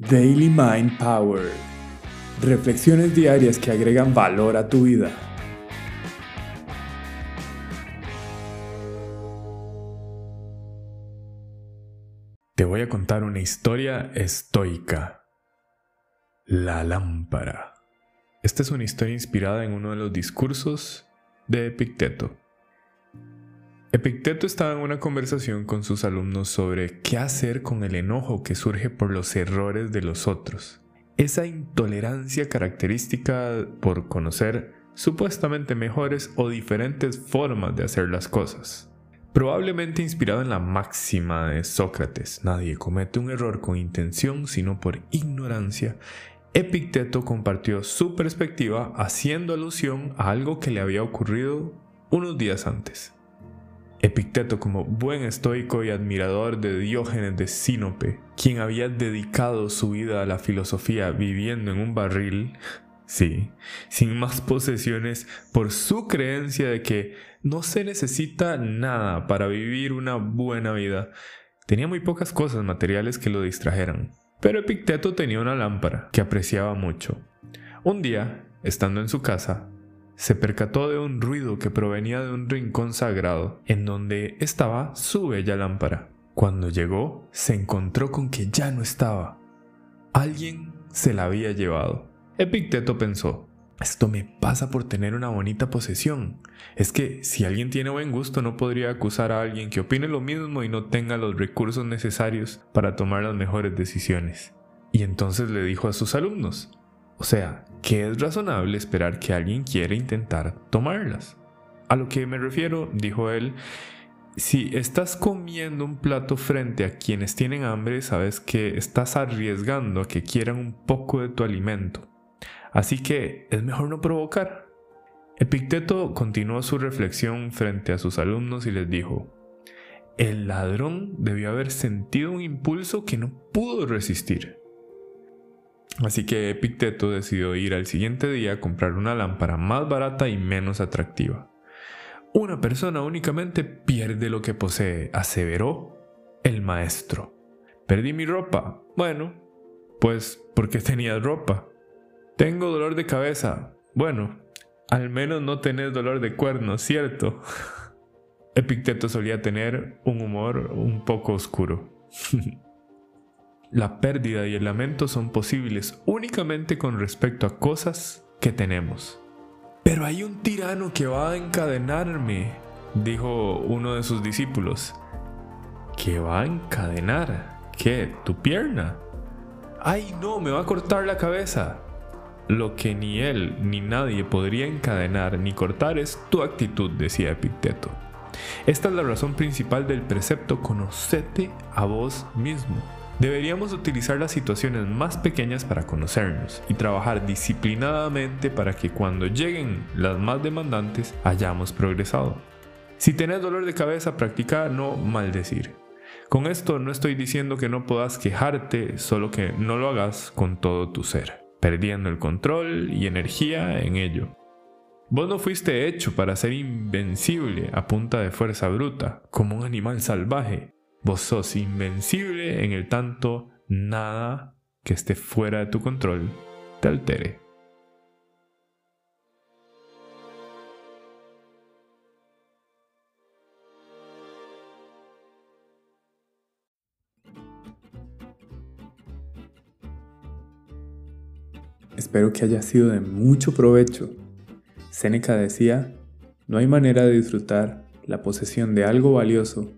Daily Mind Power. Reflexiones diarias que agregan valor a tu vida. Te voy a contar una historia estoica. La lámpara. Esta es una historia inspirada en uno de los discursos de Epicteto. Epicteto estaba en una conversación con sus alumnos sobre qué hacer con el enojo que surge por los errores de los otros. Esa intolerancia característica por conocer supuestamente mejores o diferentes formas de hacer las cosas. Probablemente inspirado en la máxima de Sócrates, nadie comete un error con intención sino por ignorancia, Epicteto compartió su perspectiva haciendo alusión a algo que le había ocurrido unos días antes. Epicteto como buen estoico y admirador de Diógenes de Sinope, quien había dedicado su vida a la filosofía viviendo en un barril, sí, sin más posesiones, por su creencia de que no se necesita nada para vivir una buena vida, tenía muy pocas cosas materiales que lo distrajeran. Pero Epicteto tenía una lámpara que apreciaba mucho. Un día, estando en su casa, se percató de un ruido que provenía de un rincón sagrado, en donde estaba su bella lámpara. Cuando llegó, se encontró con que ya no estaba. Alguien se la había llevado. Epicteto pensó, esto me pasa por tener una bonita posesión. Es que si alguien tiene buen gusto no podría acusar a alguien que opine lo mismo y no tenga los recursos necesarios para tomar las mejores decisiones. Y entonces le dijo a sus alumnos, o sea, que es razonable esperar que alguien quiera intentar tomarlas. A lo que me refiero, dijo él, si estás comiendo un plato frente a quienes tienen hambre, sabes que estás arriesgando a que quieran un poco de tu alimento. Así que es mejor no provocar. Epicteto continuó su reflexión frente a sus alumnos y les dijo, el ladrón debió haber sentido un impulso que no pudo resistir. Así que Epicteto decidió ir al siguiente día a comprar una lámpara más barata y menos atractiva. Una persona únicamente pierde lo que posee, aseveró el maestro. Perdí mi ropa. Bueno, pues porque tenías ropa. Tengo dolor de cabeza. Bueno, al menos no tenés dolor de cuerno, ¿cierto? Epicteto solía tener un humor un poco oscuro. La pérdida y el lamento son posibles únicamente con respecto a cosas que tenemos. Pero hay un tirano que va a encadenarme, dijo uno de sus discípulos. ¿Que va a encadenar? ¿Qué? ¿Tu pierna? ¡Ay no! Me va a cortar la cabeza. Lo que ni él ni nadie podría encadenar ni cortar es tu actitud, decía Epicteto. Esta es la razón principal del precepto conocete a vos mismo. Deberíamos utilizar las situaciones más pequeñas para conocernos y trabajar disciplinadamente para que cuando lleguen las más demandantes hayamos progresado. Si tenés dolor de cabeza, practica no maldecir. Con esto no estoy diciendo que no puedas quejarte, solo que no lo hagas con todo tu ser, perdiendo el control y energía en ello. Vos no fuiste hecho para ser invencible a punta de fuerza bruta, como un animal salvaje. Vos sos invencible en el tanto nada que esté fuera de tu control te altere. Espero que haya sido de mucho provecho. Séneca decía, no hay manera de disfrutar la posesión de algo valioso